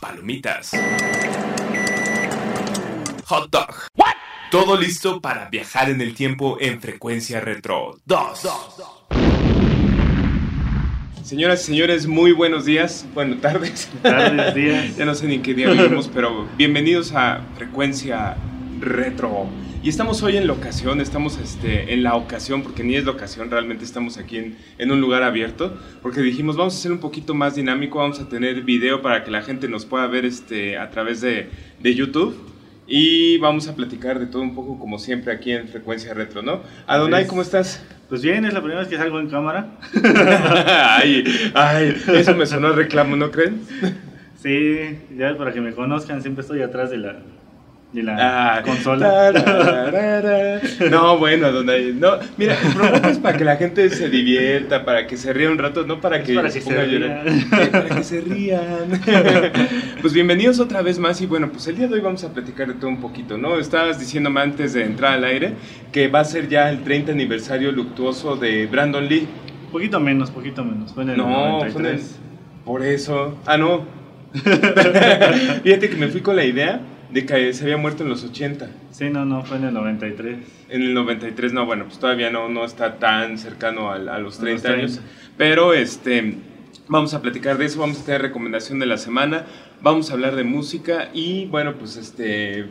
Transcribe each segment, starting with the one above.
Palomitas. Hot dog. Todo listo para viajar en el tiempo en frecuencia retro 2. Señoras y señores, muy buenos días. Bueno, tardes. Tardes, días. ya no sé ni en qué día vivimos, pero bienvenidos a Frecuencia Retro. Y estamos hoy en la ocasión, estamos este, en la ocasión, porque ni es la ocasión, realmente estamos aquí en, en, un lugar abierto, porque dijimos vamos a hacer un poquito más dinámico, vamos a tener video para que la gente nos pueda ver este, a través de, de YouTube. Y vamos a platicar de todo un poco como siempre aquí en Frecuencia Retro, ¿no? Adonai, ¿cómo estás? Pues bien, es la primera vez que salgo en cámara. ay, ay, eso me sonó reclamo, ¿no creen? Sí, ya para que me conozcan, siempre estoy atrás de la, de la Ah, consola. tararara. No, bueno, donde no, mira, el programa es para que la gente se divierta, para que se ría un rato, no para Es que para se rían. Eh, para que se rían. Pues bienvenidos otra vez más y bueno, pues el día de hoy vamos a platicar de todo un poquito, ¿no? Estabas diciéndome antes de entrar al aire que va a ser ya el 30 aniversario luctuoso de Brandon Lee. Poquito menos, poquito menos. Fue en el No, fue en el- 93. Por eso. Ah, no. Fíjate que me fui con la idea de que se había muerto en los 80. Sí, no, no, fue en el 93. En el 93, no, bueno, pues todavía no, no está tan cercano al- a, los A los 30 años. 30. Pero este, vamos a platicar de eso, vamos a tener recomendación de la semana, vamos a hablar de música y bueno, pues este.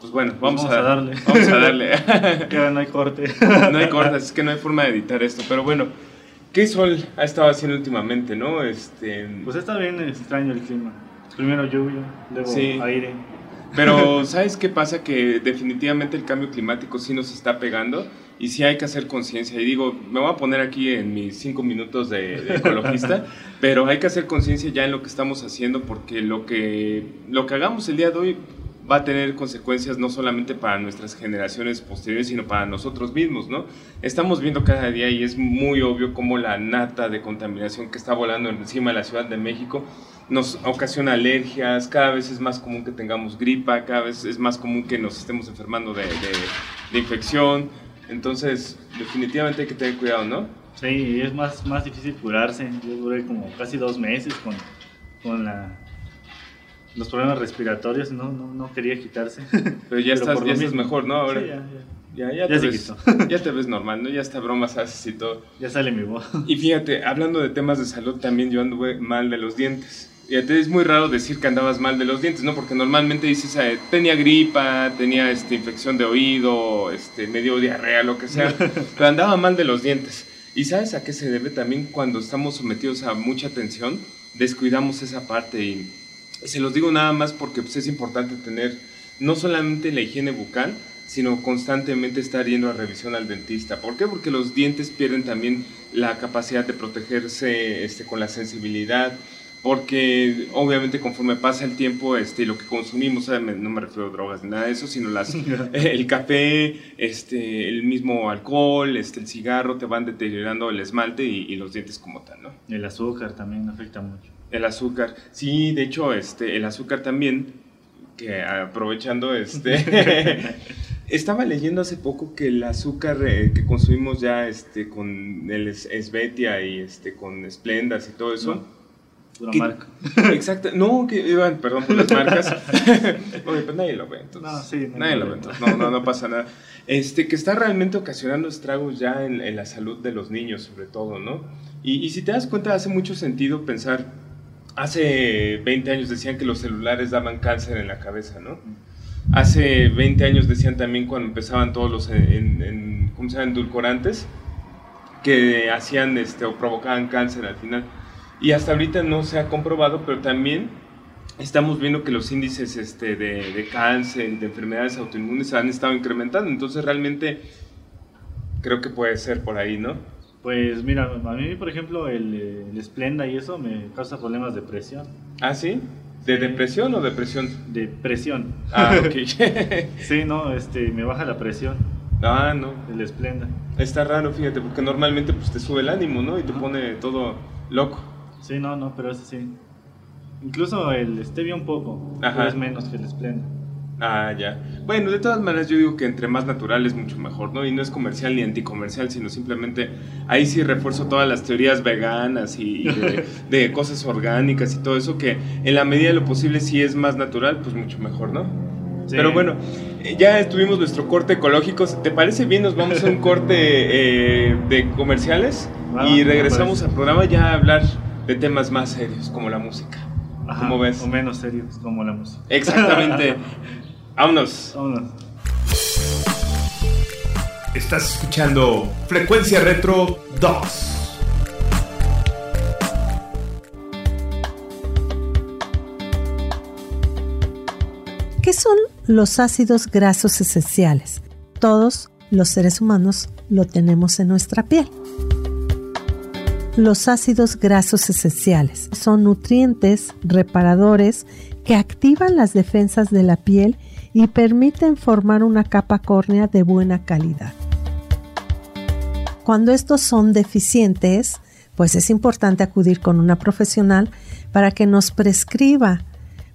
Pues bueno, vamos, vamos a darle. Vamos a darle. Ahora no hay corte. no hay cortas, es que no hay forma de editar esto, pero bueno. ¿Qué sol ha estado haciendo últimamente, no? Este, Pues está bien extraño el clima. Primero lluvia, luego Sí. aire. Pero, ¿sabes qué pasa? Que definitivamente el cambio climático sí nos está pegando y sí hay que hacer conciencia. Y digo, me voy a poner aquí en mis cinco minutos de, de ecologista, pero hay que hacer conciencia ya en lo que estamos haciendo porque lo que, lo que hagamos el día de hoy va a tener consecuencias no solamente para nuestras generaciones posteriores, sino para nosotros mismos, ¿no? Estamos viendo cada día y es muy obvio cómo la nata de contaminación que está volando encima de la Ciudad de México nos ocasiona alergias, cada vez es más común que tengamos gripa, cada vez es más común que nos estemos enfermando de, infección. Entonces, definitivamente hay que tener cuidado, ¿no? Sí, es más, más difícil curarse. Yo duré como casi dos meses con, con la, los problemas respiratorios. No, no, no quería quitarse. Pero ya, Pero estás, por ya estás mejor, ¿no? Ahora Sí, ya, ya. ya, ya, Ya te ves, quitó. ya te ves normal, ¿no? Ya hasta bromas haces y todo. Ya sale mi voz. Y fíjate, hablando de temas de salud, también yo anduve mal de los dientes. Fíjate, es muy raro decir que andabas mal de los dientes, ¿no? Porque normalmente dices, eh, tenía gripa, tenía este, infección de oído, este, medio diarrea, lo que sea, pero andaba mal de los dientes. ¿Y sabes a qué se debe también cuando estamos sometidos a mucha tensión? Descuidamos esa parte y se los digo nada más porque pues, es importante tener no solamente la higiene bucal, sino constantemente estar yendo a revisión al dentista. ¿Por qué? Porque los dientes pierden también la capacidad de protegerse este, con la sensibilidad, porque obviamente conforme pasa el tiempo este, lo que consumimos, no me refiero a drogas ni nada de eso, sino las, el café, este, el mismo alcohol, este, el cigarro, te van deteriorando el esmalte y, y los dientes como tal, ¿no? El azúcar también afecta mucho. El azúcar. Sí, de hecho, este, el azúcar también, que aprovechando, este, estaba leyendo hace poco que el azúcar eh, que consumimos ya, este, con el es- Esvetia y este, con Splendas y todo eso. Pura ¿Qué- marca. Exacto, no, que iban, perdón por las marcas. Oye, pues nadie lo ve, entonces. No, sí, no hay nadie lo ve, entonces, no, no, no pasa nada. Este, que está realmente ocasionando estragos ya en, en la salud de los niños, sobre todo, ¿no? Y, y si te das cuenta, hace mucho sentido pensar, hace 20 años decían que los celulares daban cáncer en la cabeza, ¿no? Hace 20 años decían también cuando empezaban todos los, en- ¿cómo se llama?, endulcorantes, que hacían, este, o provocaban cáncer al final. Y hasta ahorita no se ha comprobado, pero también estamos viendo que los índices este, de, de cáncer, de enfermedades autoinmunes han estado incrementando. Entonces realmente creo que puede ser por ahí, ¿no? Pues mira, a mí, por ejemplo, el, el Splenda y eso me causa problemas de presión. ¿Ah, sí? ¿De depresión o depresión? De presión. Ah, ok. sí, no, este, me baja la presión. Ah, no. El esplenda. Está raro, fíjate, porque normalmente pues te sube el ánimo, ¿no? Y te pone todo loco. Sí, no, no, pero ese sí. Incluso el stevia un poco, Ajá. es menos que el esplenda. Ah, ya. Bueno, de todas maneras yo digo que entre más natural es mucho mejor, ¿no? Y no es comercial ni anticomercial, sino simplemente ahí sí refuerzo todas las teorías veganas y de, cosas orgánicas y todo eso, que en la medida de lo posible si es más natural, pues mucho mejor, ¿no? Pero bueno, eh, ya tuvimos nuestro corte ecológico. ¿Te parece bien? Nos vamos a un corte eh, de comerciales y regresamos al programa ya a hablar de temas más serios, como la música. ¿Cómo ves? O menos serios, como la música. Exactamente. Vámonos. Vámonos. Estás escuchando Frecuencia Retro 2. ¿Qué son los ácidos grasos esenciales? Todos los seres humanos lo tenemos en nuestra piel. Los ácidos grasos esenciales son nutrientes reparadores que activan las defensas de la piel y permiten formar una capa córnea de buena calidad. Cuando estos son deficientes, pues es importante acudir con una profesional para que nos prescriba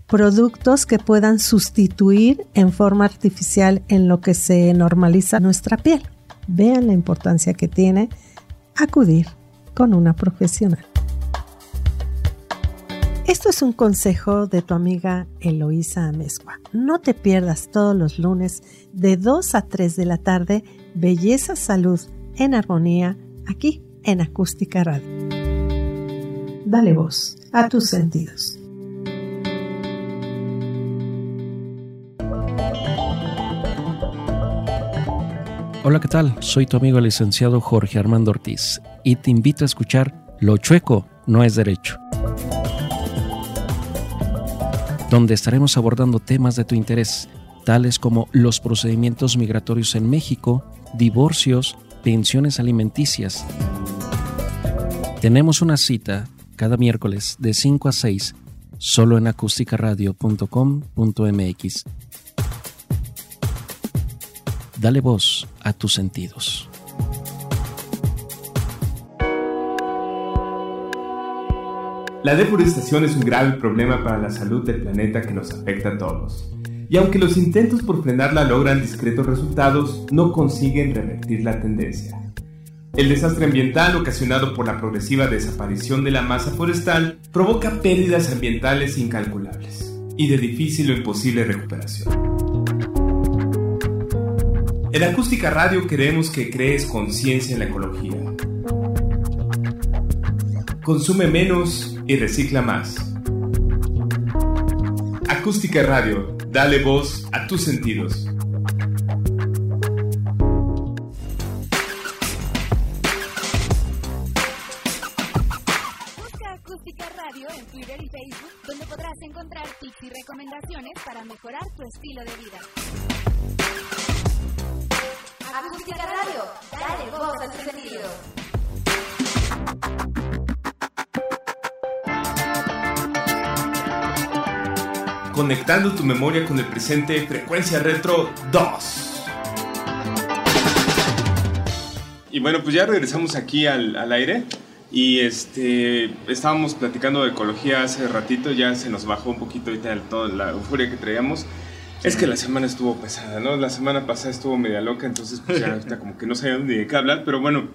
productos que puedan sustituir en forma artificial en lo que se normaliza nuestra piel. Vean la importancia que tiene acudir con una profesional. Esto es un consejo de tu amiga Eloísa Amezcua. No te pierdas todos los lunes de 2 a 3 de la tarde Belleza Salud en Armonía aquí en Acústica Radio. Dale voz a tus sentidos. Hola, ¿qué tal? Soy tu amigo el licenciado Jorge Armando Ortiz y te invito a escuchar Lo chueco no es derecho donde estaremos abordando temas de tu interés, tales como los procedimientos migratorios en México, divorcios, pensiones alimenticias. Tenemos una cita cada miércoles de 5 a 6 solo en acústicaradio.com.mx. Dale voz a tus sentidos. La deforestación es un grave problema para la salud del planeta que nos afecta a todos. Y aunque los intentos por frenarla logran discretos resultados, no consiguen revertir la tendencia. El desastre ambiental ocasionado por la progresiva desaparición de la masa forestal provoca pérdidas ambientales incalculables y de difícil o imposible recuperación. En Acústica Radio queremos que crees conciencia en la ecología. Consume menos y recicla más. Acústica Radio, dale voz a tus sentidos. Tu memoria con el presente, Frecuencia Retro 2. Y bueno, pues ya regresamos aquí al, al aire. Y este, estábamos platicando de ecología hace ratito, ya se nos bajó un poquito ahorita toda la euforia que traíamos. Es que la semana estuvo pesada, ¿no? La semana pasada estuvo media loca, entonces pues ya ahorita como que no sabíamos ni de qué hablar, pero bueno,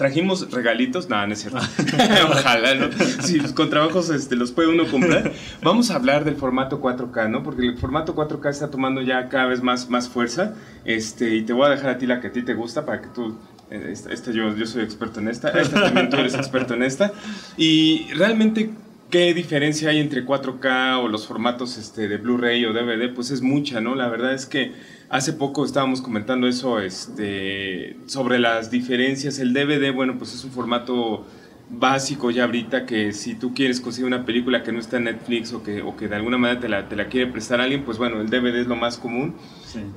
Trajimos regalitos, nada, no es cierto. Ojalá, ¿no? Si con trabajos este, los puede uno comprar. Vamos a hablar del formato 4K, ¿no? Porque el formato 4K está tomando ya cada vez más, más fuerza. Este, y te voy a dejar a ti la que a ti te gusta para que tú eh, esta, yo, yo soy experto en esta, esta también tú eres experto en esta. Y realmente, ¿qué diferencia hay entre 4K o los formatos este, de Blu-ray o DVD? Pues es mucha, ¿no? La verdad es que Hace poco estábamos comentando eso este, sobre las diferencias. El DVD, bueno, pues es un formato básico ya ahorita que si tú quieres conseguir una película que no está en Netflix o que, o que de alguna manera te la, te la quiere prestar alguien, pues bueno, el DVD es lo más común.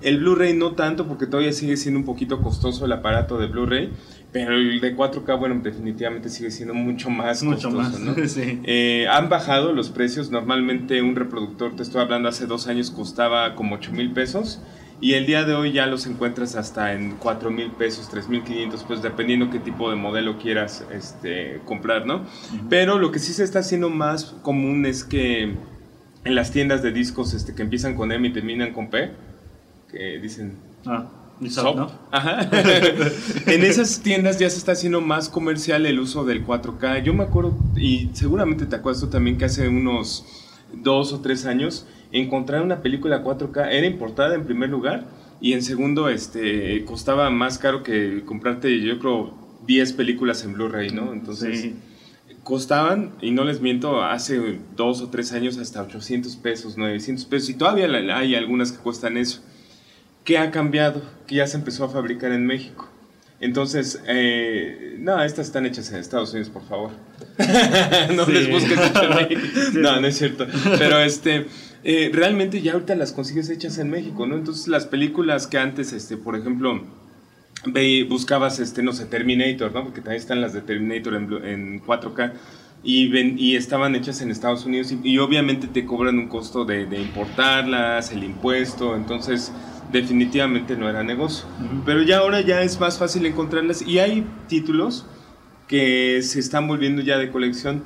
El Blu-ray no tanto porque todavía sigue siendo un poquito costoso el aparato de Blu-ray, Pero el de 4K, bueno, definitivamente sigue siendo mucho más Mucho costoso, más, ¿no? sí. Eh, han bajado los precios. Normalmente un reproductor, te estoy hablando hace dos años, costaba como 8 mil pesos. Y el día de hoy ya los encuentras hasta en 4 mil pesos, 3 mil 500 pesos, dependiendo qué tipo de modelo quieras este, comprar, ¿no? Pero lo que sí se está haciendo más común es que en las tiendas de discos este, que empiezan con M y terminan con P, que dicen Ah. Shop, ¿no? Ajá. en esas tiendas ya se está haciendo más comercial el uso del 4K. Yo me acuerdo, y seguramente te acuerdas tú también, que hace unos dos o tres años encontrar una película 4K era importada en primer lugar y en segundo este costaba más caro que comprarte, yo creo, 10 películas en Blu-ray, ¿no? Entonces Sí. costaban, y no les miento, hace dos o tres años hasta 800 pesos, 900 pesos, y todavía hay algunas que cuestan eso. ¿Qué ha cambiado? Que ya se empezó a fabricar en México. Entonces, eh, no, estas están hechas en Estados Unidos, por favor. no Sí. les busques. No, no es cierto. Pero este, eh, realmente ya ahorita las consigues hechas en México, ¿no? Entonces, las películas que antes, este, por ejemplo, ve, buscabas, este, no sé, Terminator, ¿no? Porque también están las de Terminator en, en 4K. Y, ven, y estaban hechas en Estados Unidos y, y obviamente te cobran un costo de, de importarlas, el impuesto, entonces definitivamente no era negocio. Ujú. Pero ya ahora ya es más fácil encontrarlas y hay títulos que se están volviendo ya de colección.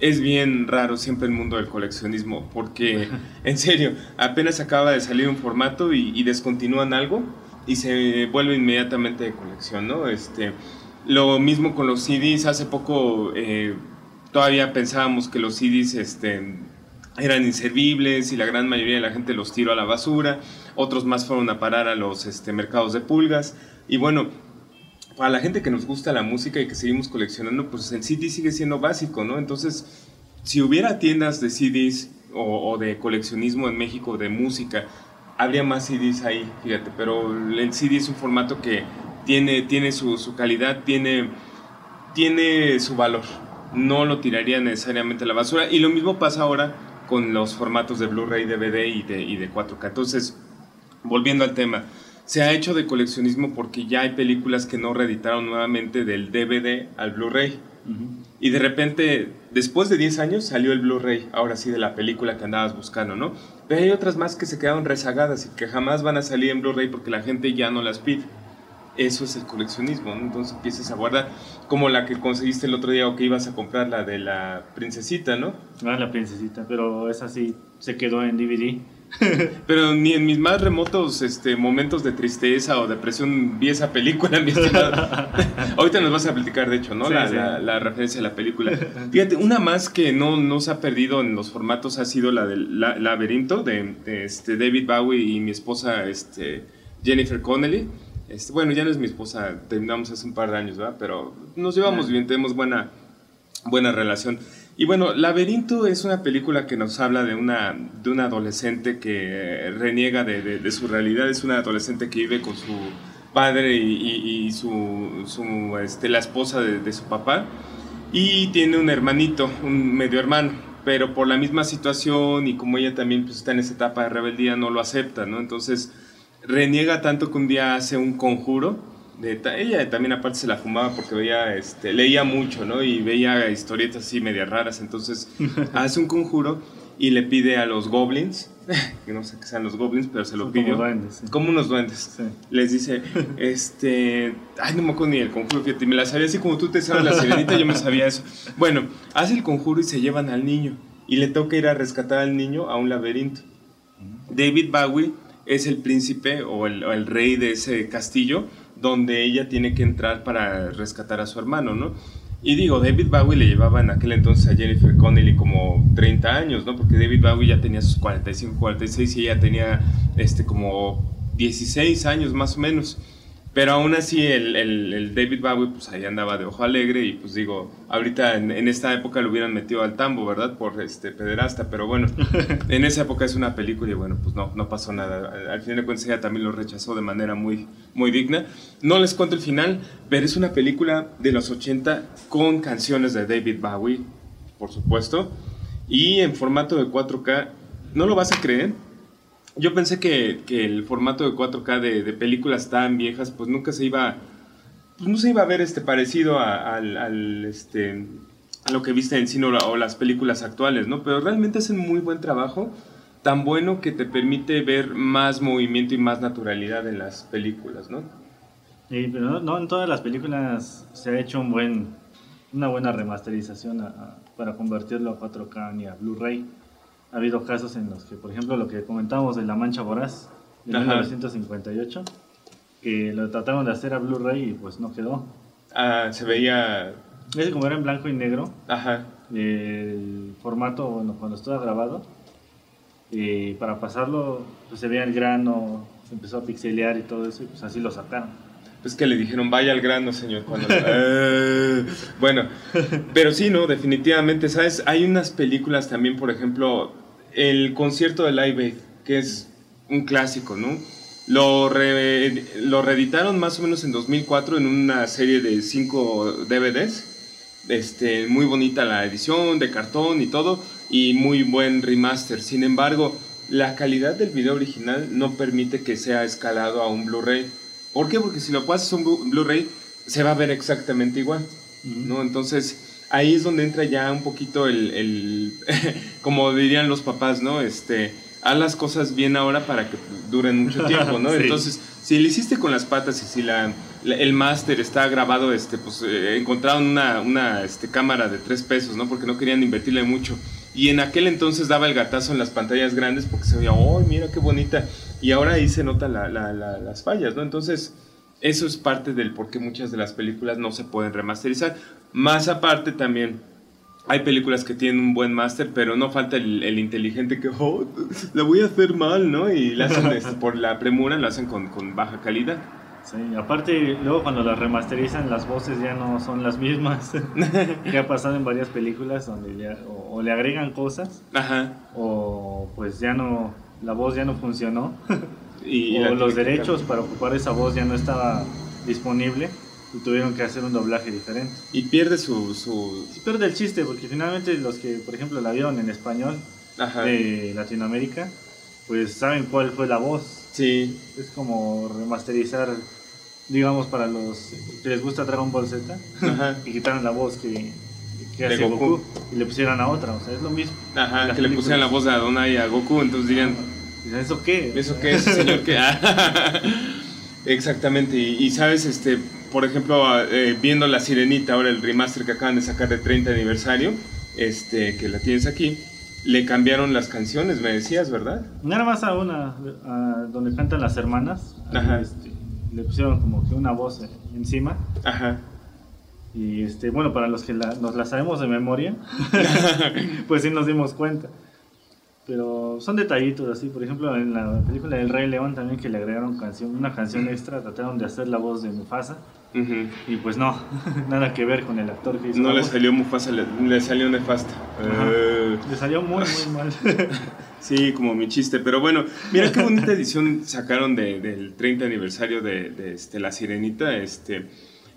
Es bien raro siempre el mundo del coleccionismo porque, en serio, apenas acaba de salir un formato y, y descontinúan algo y se vuelve inmediatamente de colección, ¿no? Este, lo mismo con los CDs. Hace poco eh, todavía pensábamos que los CDs este, eran inservibles y la gran mayoría de la gente los tiró a la basura. Otros más fueron a parar a los este, mercados de pulgas. Y bueno, para la gente que nos gusta la música y que seguimos coleccionando, pues el CD sigue siendo básico, ¿no? Entonces, si hubiera tiendas de CDs o, o de coleccionismo en México de música, habría más CDs ahí, fíjate, pero el CD es un formato que tiene, tiene su, su calidad, tiene, tiene su valor. No lo tiraría necesariamente a la basura. Y lo mismo pasa ahora con los formatos de Blu-ray, DVD y de, y de 4K. Entonces, volviendo al tema, se ha hecho de coleccionismo porque ya hay películas que no reeditaron nuevamente del DVD al Blu-ray. Y de repente, después de 10 años, salió el Blu-ray, ahora sí, de la película que andabas buscando, ¿no? Pero hay otras más que se quedaron rezagadas y que jamás van a salir en Blu-ray porque la gente ya no las pide. Eso es el coleccionismo, ¿no? Entonces empiezas a guardar, como la que conseguiste el otro día o que ibas a comprar, la de la princesita, ¿no? Ah, la princesita, pero esa sí se quedó en DVD. Pero ni en mis más remotos este, momentos de tristeza o depresión vi esa película, mi. Ahorita nos vas a platicar, de hecho, ¿no? Sí, la, sí. la- la referencia a la película. Fíjate, una más que no, no se ha perdido en los formatos ha sido la del la- Laberinto de, de, este, David Bowie y mi esposa este, Jennifer Connelly. Este, bueno, ya no es mi esposa, terminamos hace un par de años, ¿verdad? Pero nos llevamos Ah. bien, tenemos buena, buena relación. Y bueno, Laberinto es una película que nos habla de una, de una adolescente que reniega de, de- de su realidad. Es una adolescente que vive con su padre y, y- y su, su, este, la esposa de, de su papá. Y tiene un hermanito, un medio hermano. Pero por la misma situación y como ella también pues, está en esa etapa de rebeldía, no lo acepta, ¿no? Entonces reniega tanto que un día hace un conjuro. De, ella también aparte se la fumaba porque veía, este, leía mucho, ¿no? Y veía historietas así medias raras. Entonces hace un conjuro y le pide a los goblins, que no sé qué sean los goblins, pero se lo pidió. como duendes, sí. Como unos duendes. Sí. Les dice, este, ay, no me acuerdo ni el conjuro, fíjate, me la sabía así como tú te sabes la sirenita, yo me sabía eso. Bueno, hace el conjuro y se llevan al niño y le toca ir a rescatar al niño a un laberinto. David Bowie es el príncipe o el, o el rey de ese castillo donde ella tiene que entrar para rescatar a su hermano, ¿no? Y digo, David Bowie le llevaba en aquel entonces a Jennifer Connelly como 30 años, ¿no? Porque David Bowie ya tenía sus 45, 46 y ella tenía este, como 16 años más o menos. Pero aún así el, el- el David Bowie pues ahí andaba de ojo alegre y pues digo, ahorita en, en esta época lo hubieran metido al tambo, ¿verdad? Por este pederasta, pero bueno, en esa época es una película y bueno, pues no, no pasó nada. Al- Al final de cuentas ella también lo rechazó de manera muy, muy digna. No les cuento el final, pero es una película de los 80 con canciones de David Bowie, por supuesto, y en formato de 4K. No lo vas a creer, yo pensé que, que el formato de 4K de, de películas tan viejas, pues nunca se iba pues no se iba a ver este parecido a, al, este, lo que viste en cine o, la- o las películas actuales, ¿no? Pero realmente hacen muy buen trabajo, tan bueno que te permite ver más movimiento y más naturalidad en las películas, ¿no? Sí, pero no, no en todas las películas se ha hecho un buen, una buena remasterización para convertirlo a 4K ni a Blu-ray. Ha habido casos en los que, por ejemplo, lo que comentábamos de La Mancha Voraz de Ajá. 1958, que lo trataron de hacer a Blu-ray y pues no quedó. Ah, se veía... Es como era en blanco y negro, Ajá, el formato, bueno, cuando estaba grabado, y para pasarlo, pues se veía el grano, se empezó a pixelear y todo eso, y pues así lo sacaron. pues que le dijeron, vaya al grano, señor. Cuando- Eh, bueno, pero sí, ¿no? Definitivamente, ¿sabes? Hay unas películas también, por ejemplo, el concierto de Live Aid, que es un clásico, ¿no? Lo, re- lo reeditaron más o menos en 2004 en una serie de cinco DVDs. Este, muy bonita la edición, de cartón y todo, y muy buen remaster. Sin embargo, la calidad del video original no permite que sea escalado a un Blu-ray. ¿Por qué? Porque si lo pasas a un Blu- Blu-ray, se va a ver exactamente igual. ¿no? Entonces, ahí es donde entra ya un poquito el, el- como dirían los papás, ¿no? Este, haz las cosas bien ahora para que duren mucho tiempo, ¿no? Sí. Entonces, si le hiciste con las patas y si la, la- el máster está grabado, este, pues eh, encontraron una, una este, cámara de tres pesos, ¿no? Porque no querían invertirle mucho. Y en aquel entonces daba el gatazo en las pantallas grandes porque se veía, ¡oh, mira qué bonita! Y ahora ahí se notan la- la- la- las fallas, ¿no? Entonces, eso es parte del por qué muchas de las películas no se pueden remasterizar. Más aparte también, hay películas que tienen un buen máster, pero no falta el, el inteligente que, oh, la voy a hacer mal, ¿no? Y la hacen este, por la premura, lo hacen con, con baja calidad. Sí, aparte, luego cuando las remasterizan, las voces ya no son las mismas. que ha pasado en varias películas donde ya o, o le agregan cosas Ajá. o pues ya no, la voz ya no funcionó. Y o los derechos para ocupar esa voz ya no estaba disponible y tuvieron que hacer un doblaje diferente. Y pierde su... su Sí pierde el chiste porque finalmente los que, por ejemplo, la vieron en español ajá. de Latinoamérica, pues saben cuál fue la voz. Sí, Es como remasterizar, digamos, para los que les gusta Dragon Ball Z, ajá. y quitaron la voz que, que hace Goku. Goku. y le pusieran a otra, o sea, es lo mismo. Ajá, que le pusieran la voz de Adonai y a Goku, entonces dirían, ¿Eso qué? ¿Eso qué es, señor? ¿Qué? Ah, Exactamente. Y, y, sabes, este, por ejemplo, eh, viendo La Sirenita, ahora el remaster que acaban de sacar de 30 aniversario, este, que la tienes aquí, le cambiaron las canciones, me decías, ¿verdad? Nada más a una, a donde cantan las hermanas, Ajá. este, le pusieron como que una voz eh, encima. Ajá. Y este, bueno, para los que la- nos la sabemos de memoria, pues sí nos dimos cuenta. Pero son detallitos así, por ejemplo, en la película del Rey León también que le agregaron canción, una canción extra, trataron de hacer la voz de Mufasa Ujú. y pues no, nada que ver con el actor que hizo No le voz. salió Mufasa, le, le salió nefasta. Eh, Le salió muy, muy mal. Sí, como mi chiste. Pero bueno, mira qué bonita edición sacaron de- del 30 aniversario de, de, este, La Sirenita. Este,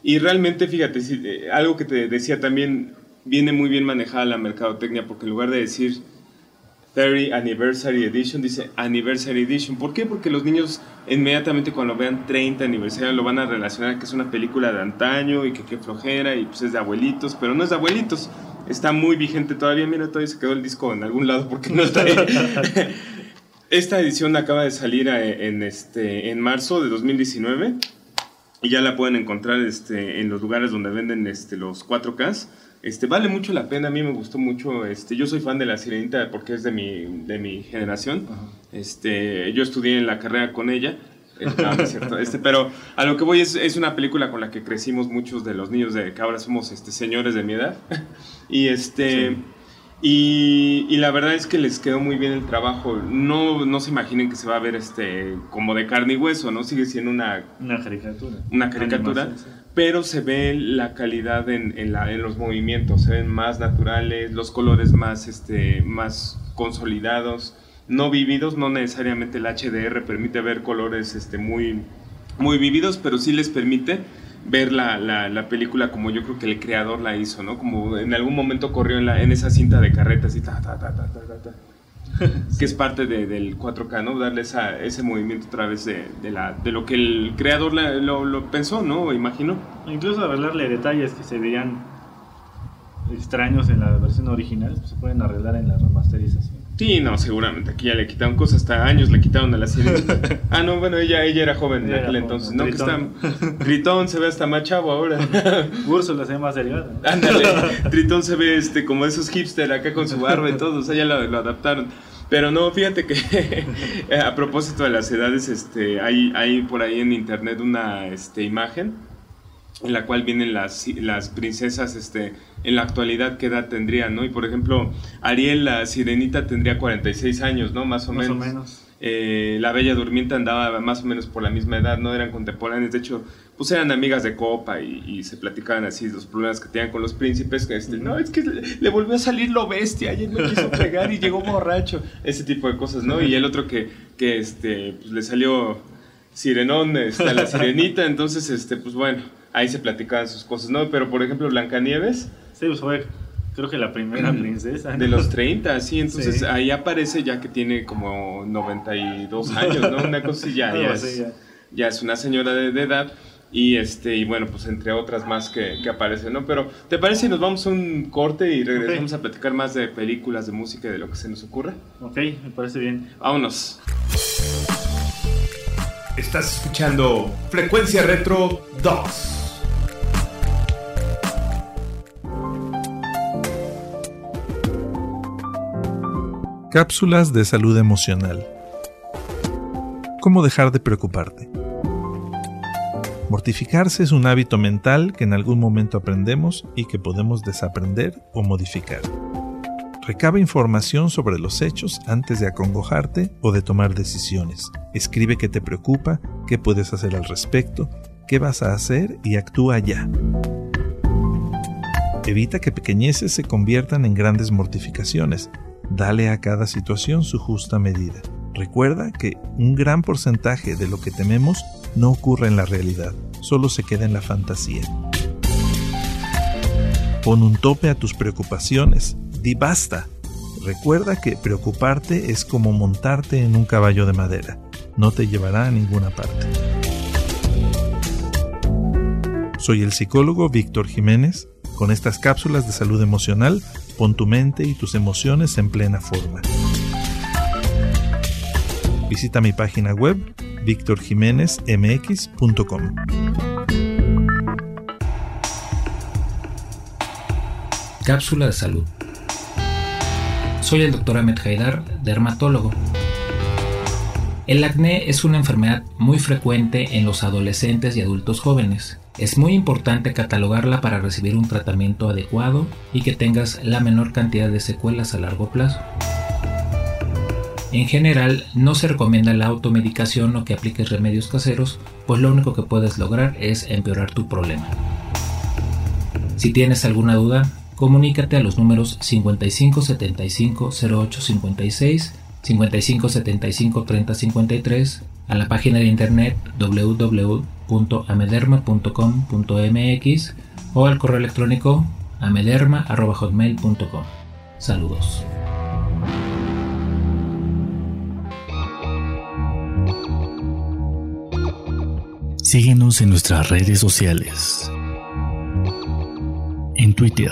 y realmente, fíjate, eh, algo que te decía también, viene muy bien manejada la mercadotecnia, porque en lugar de decir 30 Anniversary Edition, dice Anniversary Edition. ¿Por qué? Porque los niños inmediatamente cuando vean 30 aniversario lo van a relacionar que es una película de antaño y que qué flojera y pues es de abuelitos, pero no es de abuelitos. Está muy vigente todavía. Mira, todavía se quedó el disco en algún lado porque no está ahí. Esta edición acaba de salir eh, en, este, en marzo de 2019 y ya la pueden encontrar este, en los lugares donde venden este, los 4Ks. Este, vale mucho la pena, a mí me gustó mucho. Este, yo soy fan de La Sirenita porque es de mi, de mi generación. Este, yo estudié en la carrera con ella. Eh, no, no es cierto. Este, pero a lo que voy es, es una película con la que crecimos muchos de los niños de que ahora somos este, señores de mi edad. y este. Sí. Y, y la verdad es que les quedó muy bien el trabajo. No, no se imaginen que se va a ver este como de carne y hueso, ¿no? Sigue siendo una, Una caricatura. una caricatura, Animación, sí. Pero se ve la calidad en, en, los movimientos, se ven más naturales, los colores más, este, más consolidados, no vividos, no necesariamente el HDR permite ver colores este, muy, muy vividos, pero sí les permite ver la, la- la película como yo creo que el creador la hizo, ¿no? Como en algún momento corrió en, la, en esa cinta de carretas y ta, ta, ta, ta, ta. que es parte de- del 4K, ¿no? Darle esa, ese movimiento a través de, de la, de lo que el creador lo, lo pensó, ¿no? Imagino. Incluso arreglarle detalles que se veían extraños en la versión original, pues, se pueden arreglar en la remasterización. Sí, no, seguramente aquí ya le quitaron cosas, hasta años le quitaron a la sirenita. ah, no, bueno, ella, ella era joven en Ella aquel entonces, joven, ¿no? Que está Tritón se ve hasta más chavo ahora. Úrsula se ve más delgada. Ándale, Tritón se ve este como esos hipster acá con su barba y todo, o sea, ya lo, lo adaptaron. Pero no, fíjate que a propósito de las edades, este, hay, hay por ahí en internet una este, imagen en la cual vienen las, las princesas este, en la actualidad, qué edad tendrían, ¿no? Y por ejemplo, Ariel, la sirenita, tendría 46 años, ¿no? Más o Más menos. o menos. Eh, la Bella Durmiente andaba más o menos por la misma edad, no eran contemporáneas, de hecho, pues eran amigas de copa y, y se platicaban así los problemas que tenían con los príncipes, que este, no, es que le, volvió a salir lo bestia, él me quiso pegar y llegó borracho, ese tipo de cosas, ¿no? Y el otro que, que este, pues le salió sirenón a la sirenita, entonces, este, pues bueno, ahí se platicaban sus cosas, ¿no? Pero por ejemplo, Blancanieves, Sí, pues fue creo que la primera princesa. ¿no? de los 30, sí, entonces Sí. ahí aparece ya que tiene como 92 años, ¿no? Una cosa ya, así, es, ya. ya es una señora de, de edad y este y bueno, pues entre otras más que, que aparecen, ¿no? Pero ¿te parece si nos vamos a un corte y regresamos a platicar más de películas, de música y de lo que se nos ocurra? Ok, me parece bien. Vámonos. Estás escuchando Frecuencia Retro 2. Cápsulas de salud emocional. ¿Cómo dejar de preocuparte? Mortificarse es un hábito mental que en algún momento aprendemos y que podemos desaprender o modificar. Recaba información sobre los hechos antes de acongojarte o de tomar decisiones. Escribe qué te preocupa, qué puedes hacer al respecto, qué vas a hacer y actúa ya. Evita que pequeñeces se conviertan en grandes mortificaciones. Dale a cada situación su justa medida. Recuerda que un gran porcentaje de lo que tememos no ocurre en la realidad, solo se queda en la fantasía. Pon un tope a tus preocupaciones, di basta. Recuerda que preocuparte es como montarte en un caballo de madera, no te llevará a ninguna parte. Soy el psicólogo Víctor Jiménez. Con estas cápsulas de salud emocional, pon tu mente y tus emociones en plena forma. Visita mi página web victorjiménezmx.com. Cápsula de salud. Soy el Dr. Ahmed Haidar, dermatólogo. El acné es una enfermedad muy frecuente en los adolescentes y adultos jóvenes. Es muy importante catalogarla para recibir un tratamiento adecuado y que tengas la menor cantidad de secuelas a largo plazo. En general, no se recomienda la automedicación o que apliques remedios caseros, pues lo único que puedes lograr es empeorar tu problema. Si tienes alguna duda, comunícate a los números 55 75 08 56, 55 75 30 53, a la página de internet www.amederma.com.mx o al correo electrónico amederma.hotmail.com. Saludos. Síguenos en nuestras redes sociales. En Twitter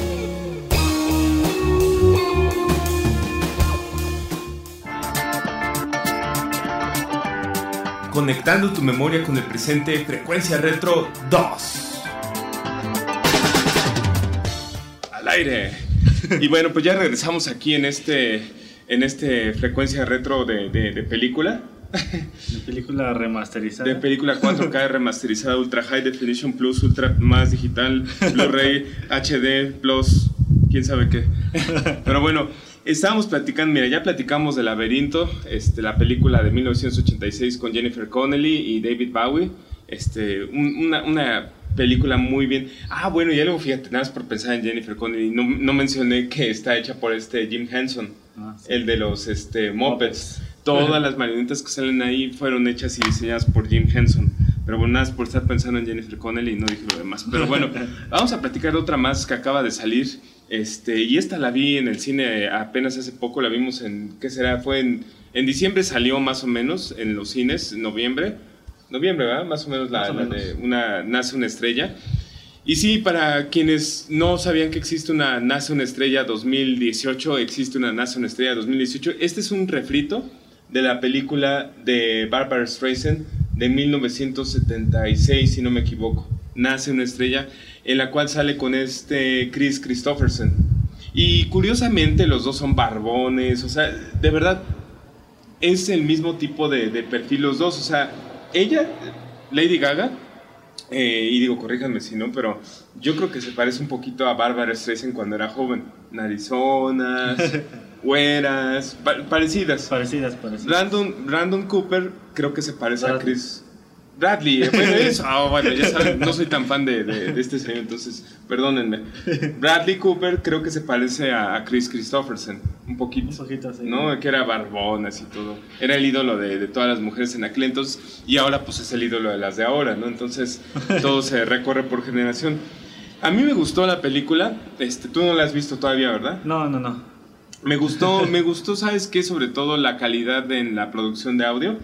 Conectando tu memoria con el presente, Frecuencia Retro 2. Al aire. Y bueno, pues ya regresamos aquí en este, en este frecuencia retro de, de- de película. La película remasterizada. De película 4K remasterizada, Ultra High Definition Plus, Ultra más digital, Blu-ray, HD Plus, quién sabe qué. Pero bueno, estábamos platicando, mira, ya platicamos de Laberinto, este, la película de 1986 con Jennifer Connelly y David Bowie. Este, un- una, una película muy bien. Ah, bueno, y luego fíjate, nada más por pensar en Jennifer Connelly, no, no mencioné que está hecha por este Jim Henson, Ah, sí. el de los este, Muppets. Todas las marionetas que salen ahí fueron hechas y diseñadas por Jim Henson. Pero bueno, nada más por estar pensando en Jennifer Connelly y no dije lo demás. Pero bueno, vamos a platicar de otra más que acaba de salir. Este, y esta la vi en el cine apenas hace poco, la vimos en, ¿qué será? Fue en, en diciembre salió más o menos en los cines, en noviembre. Noviembre, ¿verdad? Más o menos la, o la menos. de una Nace una estrella. Y sí, para quienes no sabían que existe una Nace una estrella 2018, existe una Nace una estrella 2018. Este es un refrito de la película de Barbara Streisand de 1976, si no me equivoco. Nace una estrella, en la cual sale con este Chris Christopherson. Y curiosamente los dos son barbones, o sea, de verdad es el mismo tipo de, de perfil los dos. O sea, ella, Lady Gaga, eh, y digo, corríjanme si no, pero yo creo que se parece un poquito a Barbara Streisand cuando era joven. Narizonas, güeras, pa- parecidas. Parecidas, parecidas. Brandon, Brandon Cooper creo que se parece a. Chris. Bradley, eh, bueno, eso, ah, bueno, ya saben, no soy tan fan de, de- de este señor, entonces perdónenme. Bradley Cooper creo que se parece a, Chris Christopherson, un poquito. Un poquito así. ¿no? Que era barbón, así todo. Era el ídolo de, de todas las mujeres en aquel entonces y ahora pues es el ídolo de las de ahora, ¿no? Entonces todo se recorre por generación. A mí me gustó la película, este, tú no la has visto todavía, ¿verdad? No, no, no. Me gustó, me gustó, ¿sabes qué? Sobre todo la calidad en la producción de audio.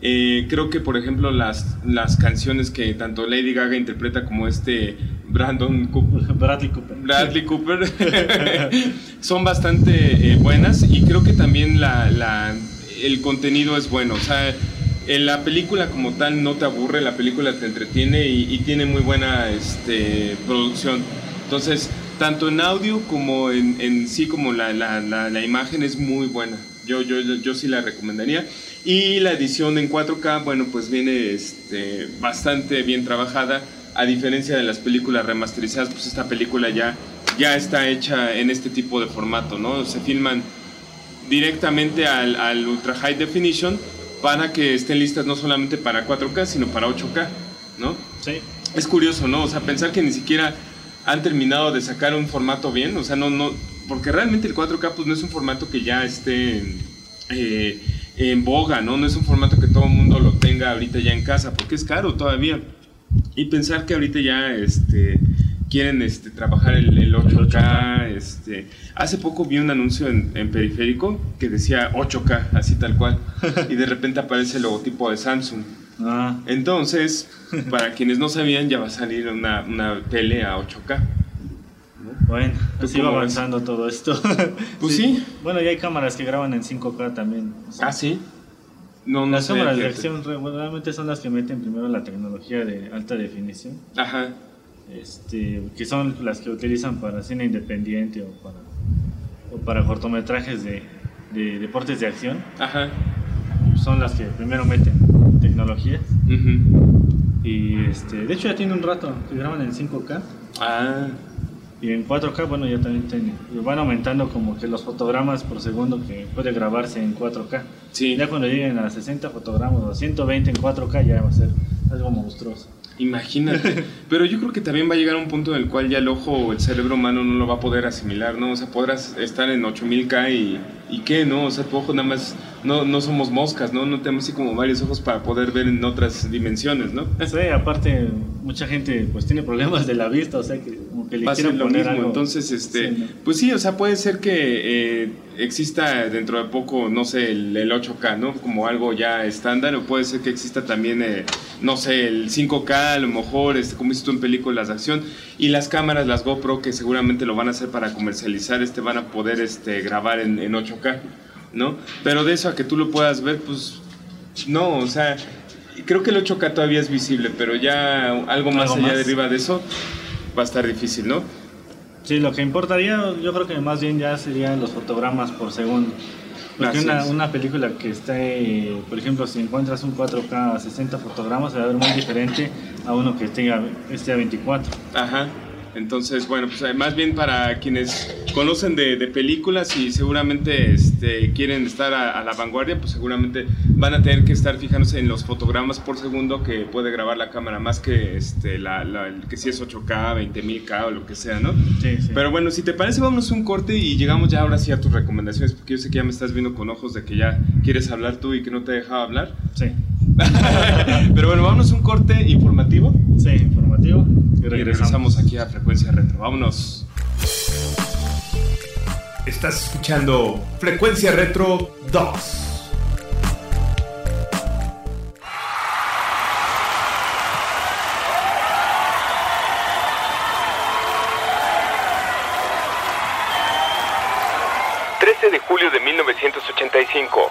Eh, creo que, por ejemplo, las, las canciones que tanto Lady Gaga interpreta como este Brandon Cooper, Bradley Cooper. Bradley Cooper son bastante eh, buenas y creo que también la, la- el contenido es bueno. O sea, en la película como tal no te aburre, la película te entretiene y, y tiene muy buena este, producción. Entonces, tanto en audio como en, en sí, como la, la- la- la imagen es muy buena. Yo, yo, yo, yo sí la recomendaría. Y la edición en 4K, bueno, pues viene este, bastante bien trabajada. A diferencia de las películas remasterizadas, pues esta película ya, ya está hecha en este tipo de formato, ¿no? Se filman directamente al, al Ultra High Definition para que estén listas no solamente para 4K, sino para 8K, ¿no? Sí. Es curioso, ¿no? O sea, pensar que ni siquiera han terminado de sacar un formato bien, o sea, no, no, porque realmente el 4K pues no es un formato que ya esté en, eh, en boga, ¿no? No es un formato que todo el mundo lo tenga ahorita ya en casa, porque es caro todavía. Y pensar que ahorita ya este, quieren este, trabajar el, el 8K, este, hace poco vi un anuncio en, en periférico que decía 8K, así tal cual, y de repente aparece el logotipo de Samsung. Ah, Entonces, para quienes no sabían, ya va a salir una, una tele a 8K. Bueno, ¿Tú así va ves? avanzando todo esto. Pues sí. Bueno, ya hay cámaras que graban en 5K también. o sea, Ah, sí. No, no Las sé, cámaras de acción realmente son las que meten primero la tecnología de alta definición, Ajá. este, que son las que utilizan para cine independiente o para, o para cortometrajes de, de deportes de acción. Ajá. Son las que primero meten tecnologías. ujú. Y este, de hecho ya tiene un rato que graban en 5K. Ah, Y en 4K, bueno, ya también tiene. Van aumentando como que los fotogramas por segundo que puede grabarse en 4K. sí. Ya cuando lleguen a 60 fotogramas o 120 en 4K ya va a ser algo monstruoso. Imagínate. Pero yo creo que también va a llegar a un punto en el cual ya el ojo o el cerebro humano no lo va a poder asimilar, ¿no? O sea, podrás estar en 8000K y, y qué, ¿no? O sea, tu ojo nada más, no, no somos moscas, ¿no? No tenemos así como varios ojos para poder ver en otras dimensiones, ¿no? Sí, aparte, mucha gente pues tiene problemas de la vista, o sea que como que le quieren lo poner mismo. algo. Entonces, este, Sí, ¿no? pues sí, o sea, puede ser que eh, exista dentro de poco, no sé, el, el 8K, ¿no? Como algo ya estándar, o puede ser que exista también, eh, no sé, el 5K, a lo mejor, este, como dices tú en películas de acción, y las cámaras, las GoPro, que seguramente lo van a hacer para comercializar, este, van a poder este, grabar en, en 8K, ¿no? Pero de eso a que tú lo puedas ver, pues, no, o sea, creo que el 8K todavía es visible, pero ya algo más Algo allá más. de arriba de eso va a estar difícil, ¿no? Sí, lo que importaría, yo creo que más bien ya serían los fotogramas por segundo. Porque una, una película que esté, por ejemplo, si encuentras un 4K a 60 fotogramas, se va a ver muy diferente a uno que esté a, esté a 24. Ajá, Entonces, bueno, pues eh, más bien para quienes conocen de, de películas y seguramente este, quieren estar a, a la vanguardia, pues seguramente van a tener que estar fijándose en los fotogramas por segundo que puede grabar la cámara, más que este, la, la- el que si es 8K, 20.000K o lo que sea, ¿no? Sí, sí. Pero bueno, si te parece, vámonos a un corte y llegamos ya ahora sí a tus recomendaciones, porque yo sé que ya me estás viendo con ojos de que ya quieres hablar tú y que no te he dejado hablar. Sí, Pero bueno, vámonos a un corte informativo sí, informativo. y regresamos aquí a Frecuencia Retro. Vámonos. Estás escuchando Frecuencia Retro 2. de julio de 1985,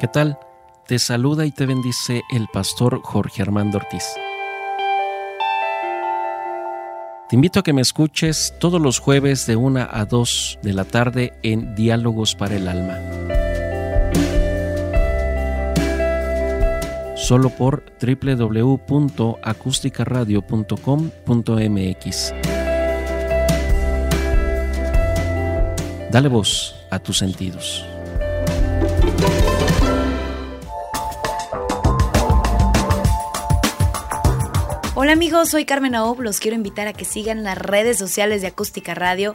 ¿Qué tal? Te saluda y te bendice el pastor Jorge Armando Ortiz. Te invito a que me escuches todos los jueves de 1 a 2 de la tarde en Diálogos para el Alma. Solo por www.acusticaradio.com.mx. Dale voz a tus sentidos. Amigos, soy Carmen Aob, los quiero invitar a que sigan las redes sociales de Acústica Radio.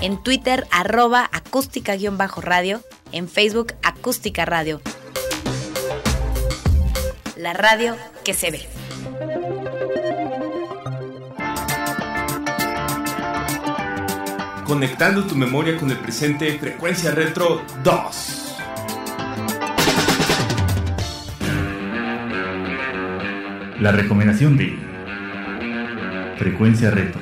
En Twitter, arroba acústica-radio. En Facebook, acústica radio. La radio que se ve. Conectando tu memoria con el presente, Frecuencia Retro 2. La recomendación de Frecuencia Retro.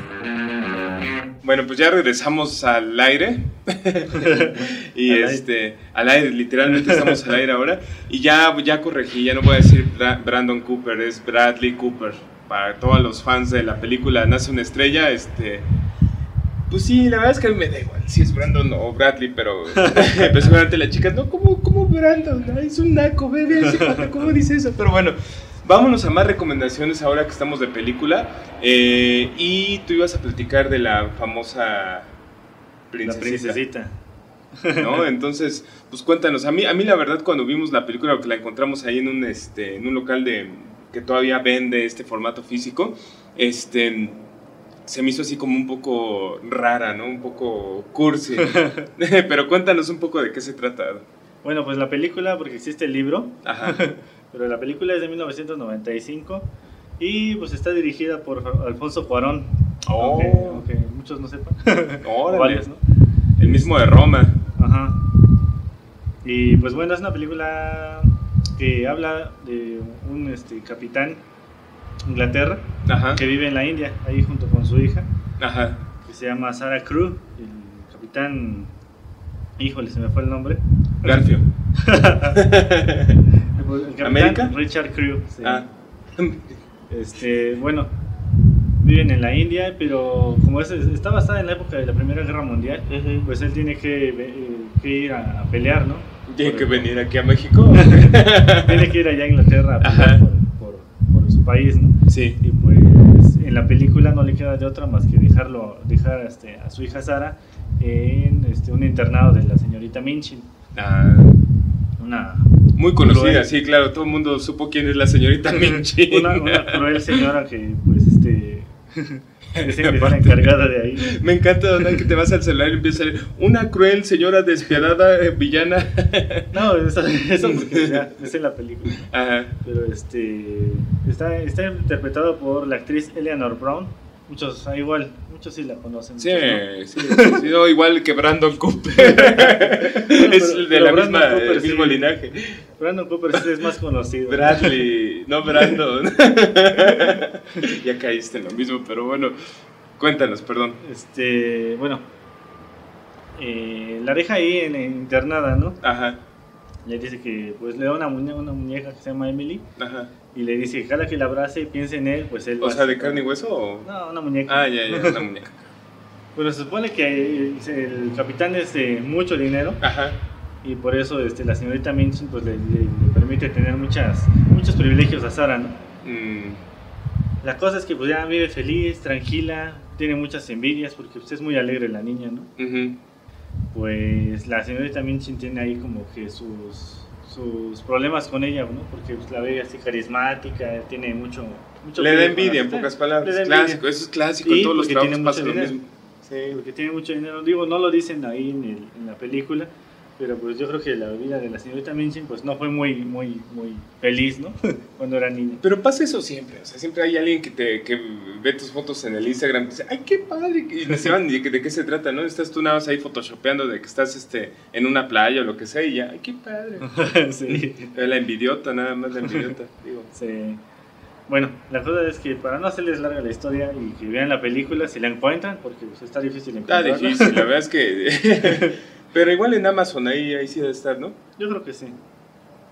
Bueno, pues ya regresamos al aire. y Al aire. este, al aire, literalmente estamos al aire ahora. Y ya, ya corregí, ya no voy a decir Bra- Brandon Cooper, es Bradley Cooper. Para todos los fans de la película Nace una estrella, este. Pues sí, la verdad es que a mí me da igual si es Brandon o Bradley, pero, pero seguramente las chicas, no, ¿cómo, cómo Brandon? Ay, es un naco, bebé, ¿cómo dice eso? Pero bueno, vámonos a más recomendaciones ahora que estamos de película. Eh, y tú ibas a platicar de la famosa La princesita. princesita. ¿no? Entonces, pues cuéntanos. A mí, a mí la verdad cuando vimos la película, que la encontramos ahí en un, este, en un local de, que todavía vende este formato físico, este, se me hizo así como un poco rara, ¿no? Un poco cursi. Pero cuéntanos un poco de qué se trata. Bueno, pues la película, porque existe el libro, Ajá. Pero la película es de 1995 y pues está dirigida por Alfonso Cuarón. Oh. Aunque, aunque muchos no sepan. Varios, ¿no? El mismo de Roma. Ajá. Y pues bueno, es una película que habla de un este, capitán Inglaterra Ajá. que vive en la India, ahí junto con su hija, Ajá. que se llama Sarah Crew, el capitán, híjole, se me fue el nombre. Garfio. El capitán ¿América? Richard Crew. sí. Ah. Este, bueno, viven en la India, pero como es, está basada en la época de la Primera Guerra Mundial, pues él tiene que, que ir a, pelear, ¿no? Tiene Por- que venir aquí a México. tiene que ir allá a Inglaterra a pelear Ajá. por, por- por su país, ¿no? Sí. Y pues en la película no le queda de otra más que dejarlo, dejar este, a su hija Sara en este, un internado de la señorita Minchin. Ah, Una, muy conocida, Cruel. sí, claro. Todo el mundo supo quién es la señorita Minchi. una, una cruel señora que pues este es la encargada de ahí. Me encanta ¿verdad? que te vas al celular y empieza a salir una cruel señora despiadada eh, villana. No, eso, eso porque ya es en la película. Ajá. Pero este está, está interpretado por la actriz Eleanor Brown. Muchos, ah, igual, muchos sí la conocen. Sí, muchos no. sí, sí, no, igual que Brandon Cooper. es de pero la misma, Cooper el mismo sí. linaje. Brandon Cooper sí es más conocido. Bradley, no Brandon. ya caíste en lo mismo, pero bueno, cuéntanos, perdón. Este, bueno, eh, la deja ahí en, en internada, ¿no? Ajá, Le dice que pues le da una muñeca, una muñeca que se llama Emily ajá. Y le dice cada que la abrace y piense en él, pues él O va sea, a- de carne y hueso o... No, una muñeca. Ah, ya, ya, una muñeca. Bueno, se supone que el, el capitán es de mucho dinero Ajá. y por eso este, la señorita Minchin pues le, le- le permite tener muchas, muchos privilegios a Sara, ¿no? Mm, La cosa es que pues ya vive feliz, tranquila, tiene muchas envidias porque pues, es muy alegre la niña, ¿no? ujú. Pues la señorita Minchin tiene ahí como que sus, sus problemas con ella, ¿no? Porque pues, la ve así carismática, tiene mucho... mucho Le da envidia, en pocas palabras. Clásico, eso es clásico, Y en todos los trabajos pasa lo mismo. Sí, porque tiene mucho dinero. Digo, no lo dicen ahí en, el- en la película, pero pues yo creo que la vida de la señorita Minchin pues no fue muy, muy, muy feliz, ¿no? Cuando era niña. Pero pasa eso siempre, o sea, siempre hay alguien que te que ve tus fotos en el Instagram y dice, ay, qué padre, y no saben de, qué- de qué se trata, ¿no? Estás tú nada más ahí photoshopeando de que estás este, en una playa o lo que sea y ya, ay, qué padre. sí. La envidiota, nada más la envidiota, digo. Sí. Bueno, la cosa es que para no hacerles larga la historia y que vean la película, si la encuentran, porque pues, está difícil Está encontrarla. difícil, la verdad es que... Pero igual en Amazon ahí, ahí sí debe estar, ¿no? Yo creo que sí.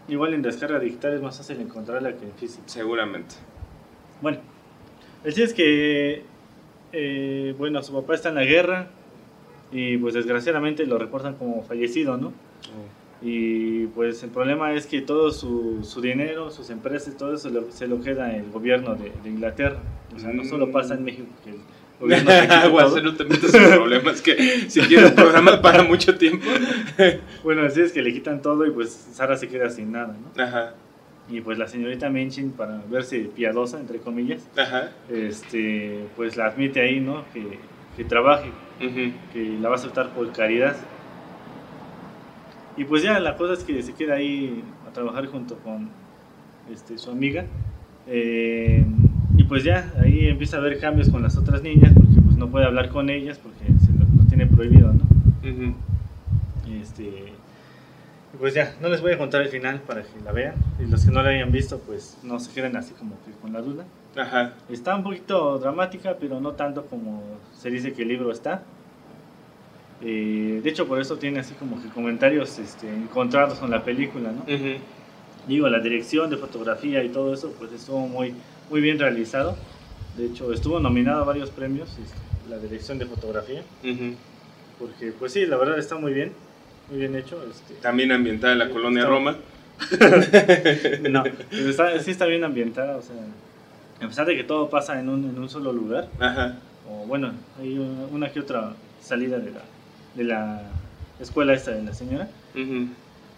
Igual en descarga digital es más fácil encontrarla que en físico. Seguramente. Bueno, el chiste es que, eh, bueno, su papá está en la guerra y pues desgraciadamente lo reportan como fallecido, ¿no? Y pues el problema es que todo su, su dinero, sus empresas, todo eso lo- se lo queda el gobierno de, de Inglaterra. O sea, no solo pasa en México que el gobierno te no te metas en problemas que si quieres un programa para mucho tiempo. Bueno, así es que le quitan todo y pues Sara se queda sin nada, ¿no? Ajá, Y pues la señorita Minchin, para verse piadosa, entre comillas, ajá. este, pues la admite ahí, ¿no? Que, que trabaje, que la va a aceptar por caridad. Y pues ya la cosa es que se queda ahí a trabajar junto con este, su amiga. Eh, y pues ya ahí empieza a haber cambios con las otras niñas porque pues no puede hablar con ellas porque se lo, lo tiene prohibido, ¿no? Este, pues ya, no les voy a contar el final para que la vean. Y los que no la hayan visto, pues no se queden así como que con la duda. Ajá. Está un poquito dramática, pero no tanto como se dice que el libro está. Eh, de hecho, por eso tiene así como que comentarios este, encontrados con la película, ¿no? Ujú. Digo, la dirección de fotografía y todo eso, pues estuvo muy, muy bien realizado. De hecho, estuvo nominado a varios premios, este, la dirección de fotografía. Ujú. Porque, pues sí, la verdad está muy bien, muy bien hecho. Este, También ambientada en la colonia Está- Roma. no, está- sí está bien ambientada, o sea, a pesar de que todo pasa en un, en un solo lugar, Ajá. o bueno, hay una, una que otra salida de la, de la escuela esta de la señora, Ujú.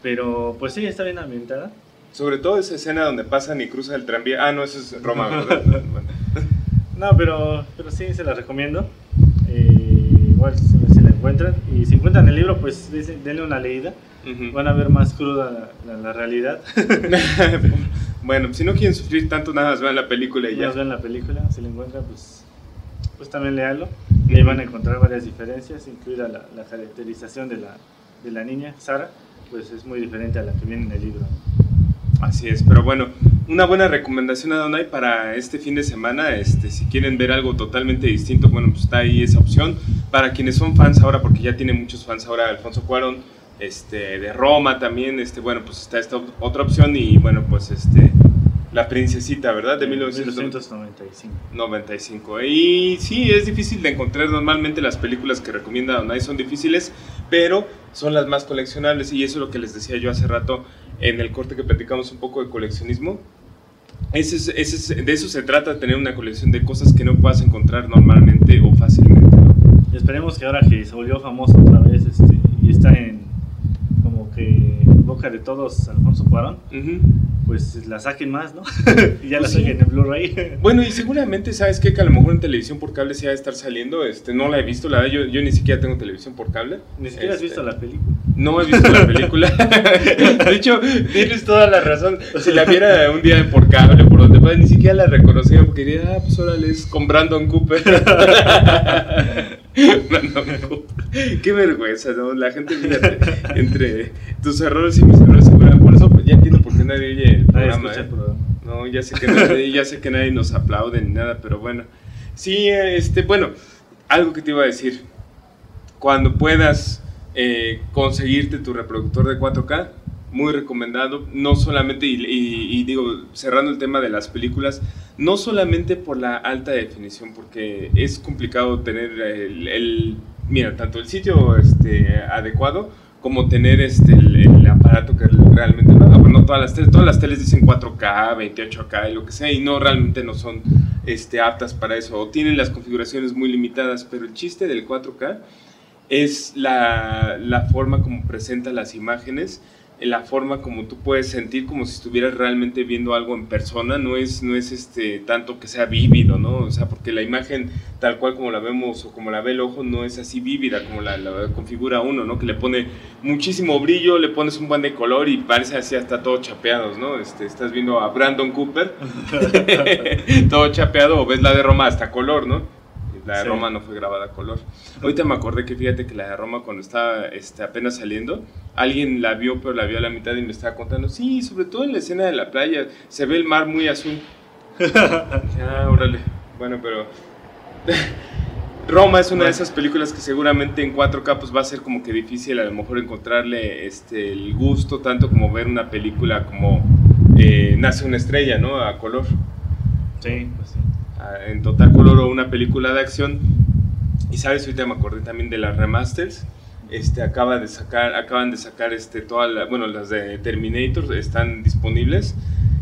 pero pues sí, está bien ambientada. Sobre todo esa escena donde pasan y cruza el tranvía. Ah, no, eso es Roma, ¿verdad? No, pero, pero sí, se la recomiendo. Eh, igual si, si la encuentran. Y si encuentran el libro, pues denle una leída. Ujú. Van a ver más cruda la, la- la realidad. bueno, si no quieren sufrir tanto, nada más vean la película y Ya ya. ven la película, si la encuentran, pues, pues también léalo. Y ahí van a encontrar varias diferencias, incluida la, la caracterización de la, de la niña, Sara. pues es muy diferente a la que viene en el libro. Así es, pero bueno, una buena recomendación a Donai para este fin de semana, este, si quieren ver algo totalmente distinto, bueno, pues está ahí esa opción. Para quienes son fans ahora, porque ya tiene muchos fans ahora, Alfonso Cuarón, este, de Roma también, este, bueno, pues está esta otra opción y bueno, pues este, La Princesita, ¿verdad? De 1995. 95. Y sí, es difícil de encontrar, normalmente las películas que recomienda Donai son difíciles, pero son las más coleccionables y eso es lo que les decía yo hace rato en el corte que platicamos un poco de coleccionismo. Ese es, ese es, de eso se trata, tener una colección de cosas que no puedas encontrar normalmente o fácilmente. Y esperemos que ahora que se volvió famoso otra vez este, y está en como que boca de todos Alfonso Cuarón, pues la saquen más, ¿no? y ya la Pues sí. saquen en Blu-ray. Bueno, y seguramente sabes qué? que a lo mejor en televisión por cable sí ha de estar saliendo. Este, no la he visto, la verdad, yo, yo ni siquiera tengo televisión por cable. Ni siquiera has Este, visto la película. No he visto la película. de hecho, tienes toda la razón. Si la viera un día por cable, por donde fuera, ni siquiera la reconocía porque diría, ah, pues órale, es con Brandon Cooper. Brandon Cooper. Qué vergüenza, ¿no? La gente, fíjate, entre tus errores y mis errores, por eso ya entiendo por qué nadie oye el programa. ¿eh? el programa. No, ya sé que nadie, ya sé que nadie nos aplaude ni nada, pero bueno. Sí, este, bueno, algo que te iba a decir. Cuando puedas eh, conseguirte tu reproductor de 4K, muy recomendado, no solamente, y, digo, cerrando el tema de las películas, no solamente por la alta definición, porque es complicado tener el, mira, tanto el sitio este, adecuado, como tener este, el, aparato que realmente no todas las teles, todas las teles dicen 4K, 28K y lo que sea, y no realmente no son este, aptas para eso, o tienen las configuraciones muy limitadas, pero el chiste del 4K es la, la forma como presenta las imágenes, la forma como tú puedes sentir como si estuvieras realmente viendo algo en persona, no es, no es este, tanto que sea vívido, ¿no? O sea, porque la imagen tal cual como la vemos o como la ve el ojo no es así vívida como la, la configura uno, ¿no? Que le pone muchísimo brillo, le pones un buen de color y parece así hasta todo chapeados, ¿no? Este, estás viendo a Brandon Cooper, todo chapeado, o ves la de Roma hasta color, ¿no? La de Sí. Roma no fue grabada a color. Ahorita me acordé que fíjate que la de Roma cuando estaba este, apenas saliendo, alguien la vio pero la vio a la mitad y me estaba contando, sí, sobre todo en la escena de la playa, se ve el mar muy azul. ah, órale. Bueno, pero... Roma es una de esas películas que seguramente en 4K pues va a ser como que difícil a lo mejor encontrarle este, el gusto tanto como ver una película como eh, Nace una estrella, ¿no? A color Sí, pues sí. En total color o una película de acción. Y sabes, ahorita me acordé también de las remasters. Este, acaba de sacar, acaban de sacar este, todas la- bueno, las de Terminator están disponibles.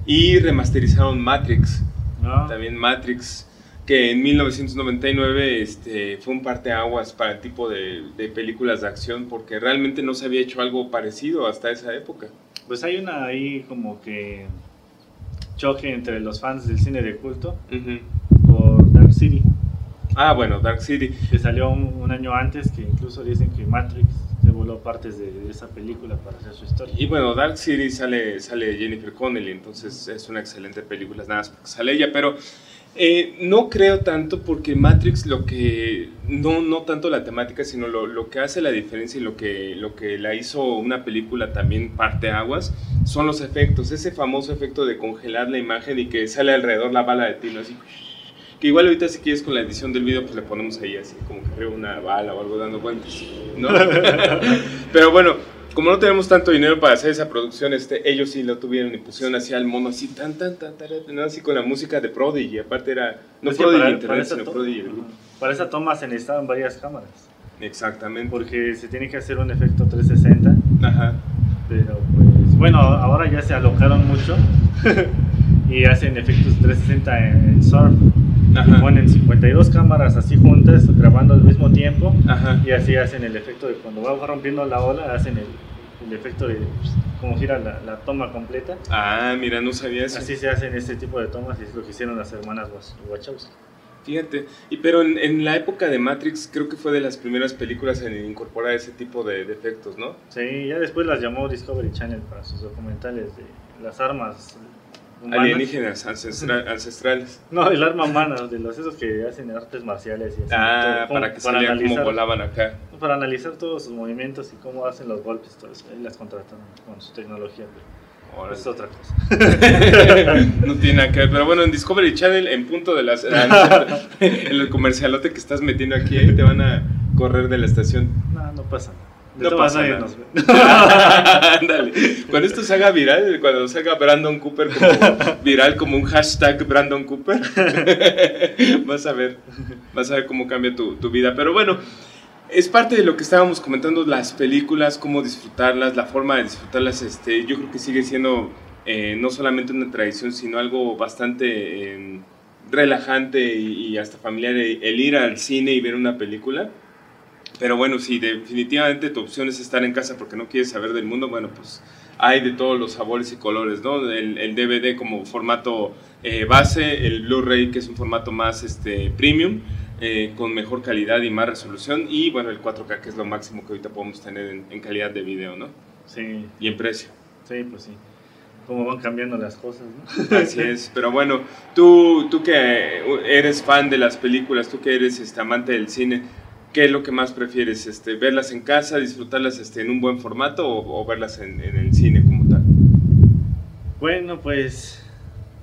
Y remasterizaron Matrix. Ah. También Matrix, que en 1999 este, fue un parteaguas para el tipo de, de películas de acción, porque realmente no se había hecho algo parecido hasta esa época. Pues hay una ahí como que choque entre los fans del cine de culto Dark City, Ah, bueno, Dark City. que salió un, un año antes, que incluso dicen que Matrix se voló partes de, de esa película para hacer su historia. Y bueno, Dark City sale, sale Jennifer Connelly, entonces es una excelente película, nada más porque sale ella, pero eh, no creo tanto porque Matrix lo que, no, no tanto la temática, sino lo, lo que hace la diferencia y lo que, lo que la hizo una película también parte aguas, son los efectos, ese famoso efecto de congelar la imagen y que sale alrededor la bala de tiro así. Que igual ahorita si quieres con la edición del video pues le ponemos ahí así como que arriba una bala o algo dando vueltas, ¿no? Pero bueno, como no tenemos tanto dinero para hacer esa producción, este, ellos sí lo tuvieron y pusieron así al mono así tan tan tan tan, así con la música de Prodigy, aparte era no Prodigy para- Internet, para sino Prodigy. Para esa toma se necesitaban varias cámaras, Exactamente. porque se tiene que hacer un efecto 360, Ajá. pero pues bueno, ahora ya se alocaron mucho y hacen efectos 360 en, en surf. Ajá. ponen 52 cámaras así juntas grabando al mismo tiempo Ajá. y así hacen el efecto de cuando va rompiendo la ola, hacen el, el efecto de pues, como gira la, la toma completa. Ah, mira, no sabía eso. Así se hacen este tipo de tomas y es lo que hicieron las hermanas Wach- Wachowski. Fíjate, y pero en, en la época de Matrix creo que fue de las primeras películas en incorporar ese tipo de, de efectos, ¿no? Sí, ya después las llamó Discovery Channel para sus documentales de las armas humanas. Alienígenas ancestra- ancestrales. No, el arma humana, de los esos que hacen artes marciales y así. Ah, Todo, para que se vea cómo volaban acá. Para analizar todos sus movimientos y cómo hacen los golpes, todo eso. Ahí las contratan con su tecnología. Órale. Es otra cosa. no tiene nada que ver, pero bueno, en Discovery Channel, en punto de las. en el comercialote que estás metiendo aquí, ahí te van a correr de la estación. No, no pasa nada. No pasa nada. Ándale. Cuando esto se haga viral, cuando salga Brandon Cooper como viral como un hashtag Brandon Cooper, vas a ver, vas a ver cómo cambia tu, tu vida. Pero bueno, es parte de lo que estábamos comentando, las películas, cómo disfrutarlas, la forma de disfrutarlas, este, yo creo que sigue siendo eh, no solamente una tradición, sino algo bastante eh, relajante y, y hasta familiar el ir al cine y ver una película. Pero bueno, si definitivamente tu opción es estar en casa porque no quieres saber del mundo, bueno, pues hay de todos los sabores y colores, ¿no? El, el DVD como formato eh, base, el Blu-ray que es un formato más este, premium, eh, con mejor calidad y más resolución, y bueno, el 4K que es lo máximo que ahorita podemos tener en, en calidad de video, ¿no? Sí, Y en precio. sí, pues sí. Cómo van cambiando las cosas, ¿no? Así es, pero bueno, tú, tú que eres fan de las películas, tú que eres este, amante del cine, ¿qué es lo que más prefieres? Este, ¿Verlas en casa, disfrutarlas este, en un buen formato o, o verlas en, en el cine como tal? Bueno, pues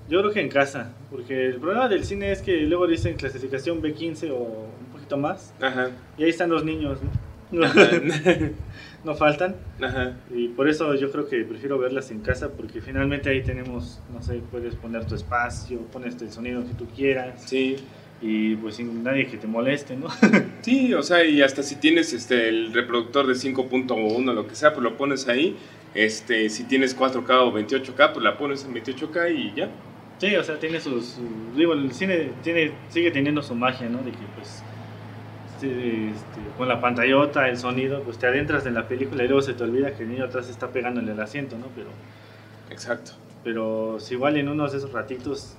yo creo que en casa, porque el problema del cine es que luego dicen clasificación B15 o un poquito más, Ajá, y ahí están los niños, ¿no? no faltan, ajá. y por eso yo creo que prefiero verlas en casa, porque finalmente ahí tenemos, no sé, puedes poner tu espacio, pones el sonido que tú quieras, Sí, y pues sin nadie que te moleste, ¿no? sí, o sea, y hasta si tienes este, el reproductor de 5.1 lo que sea, pues lo pones ahí. Este, si tienes 4K o 28K, pues la pones en 28K y ya. Sí, o sea, tiene sus, su- digo, el cine tiene, sigue teniendo su magia, ¿no? De que pues este, con la pantallota, el sonido, pues te adentras en la película y luego se te olvida que el niño atrás está pegando en el asiento, ¿no? Pero, Exacto. pero si igual en unos de esos ratitos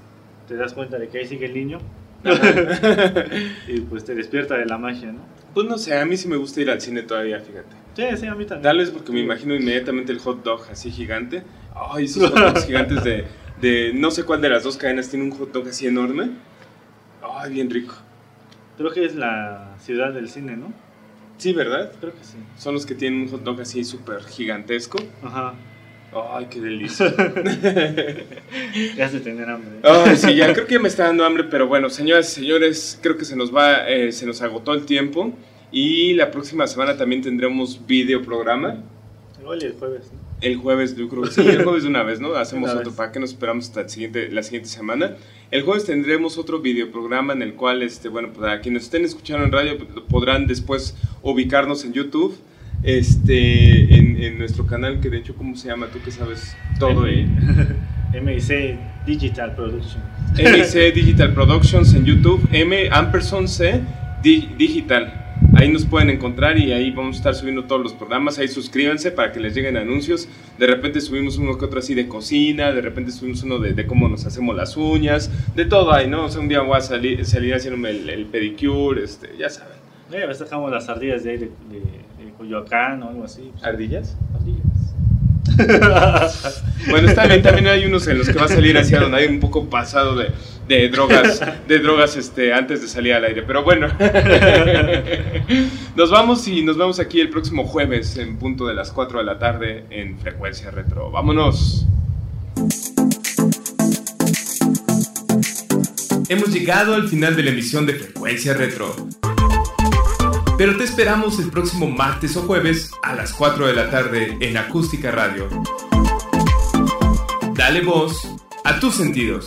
te das cuenta de que ahí sigue el niño y pues te despierta de la magia, ¿no? Pues no sé, a mí sí me gusta ir al cine todavía, fíjate. Sí, sí, a mí también. Tal vez porque me imagino inmediatamente el hot dog así gigante. Ay, esos hot dogs gigantes de, de no sé cuál de las dos cadenas tiene un hot dog así enorme. Ay, bien rico. Creo que es la ciudad del cine, ¿no? Sí, ¿verdad? Creo que sí. Son los que tienen un hot dog así súper gigantesco. Ajá. Ay, qué delicia. Ya has de tener hambre. Ay, sí, ya creo que ya me está dando hambre, pero bueno, señoras y señores, creo que se nos va, eh, se nos agotó el tiempo. Y la próxima semana también tendremos video programa. Igual el jueves, ¿no? El jueves, yo creo que sí, el jueves de una vez, ¿no? Hacemos Una otro. ¿para que nos esperamos hasta el siguiente, la siguiente semana? El jueves tendremos otro videoprograma en el cual, este, bueno, para quienes estén escuchando en radio, podrán después ubicarnos en YouTube, este, en, en nuestro canal, que de hecho, ¿cómo se llama? Tú que sabes todo. M- y- MIC Digital Production. MIC Digital Productions en YouTube, M Ampersand C Di- Digital. Ahí nos pueden encontrar y ahí vamos a estar subiendo todos los programas. Ahí suscríbanse para que les lleguen anuncios. De repente subimos uno que otro así de cocina, de repente subimos uno de, de cómo nos hacemos las uñas, de todo ahí, ¿no? O sea, un día voy a salir, salir haciéndome el, el pedicure, este, ya saben. Eh, a veces sacamos las ardillas de ahí de, de, de Coyoacán o algo así. pues, ¿Ardillas? ardillas. Bueno, está bien, también hay unos en los que va a salir hacia donde hay un poco pasado de, de drogas, de drogas este, antes de salir al aire. Pero bueno, nos vamos y nos vemos aquí el próximo jueves en punto de las 4 de la tarde en Frecuencia Retro. Vámonos. Hemos llegado al final de la emisión de Frecuencia Retro. Pero te esperamos el próximo martes o jueves a las 4 de la tarde en Acústica Radio. Dale voz a tus sentidos.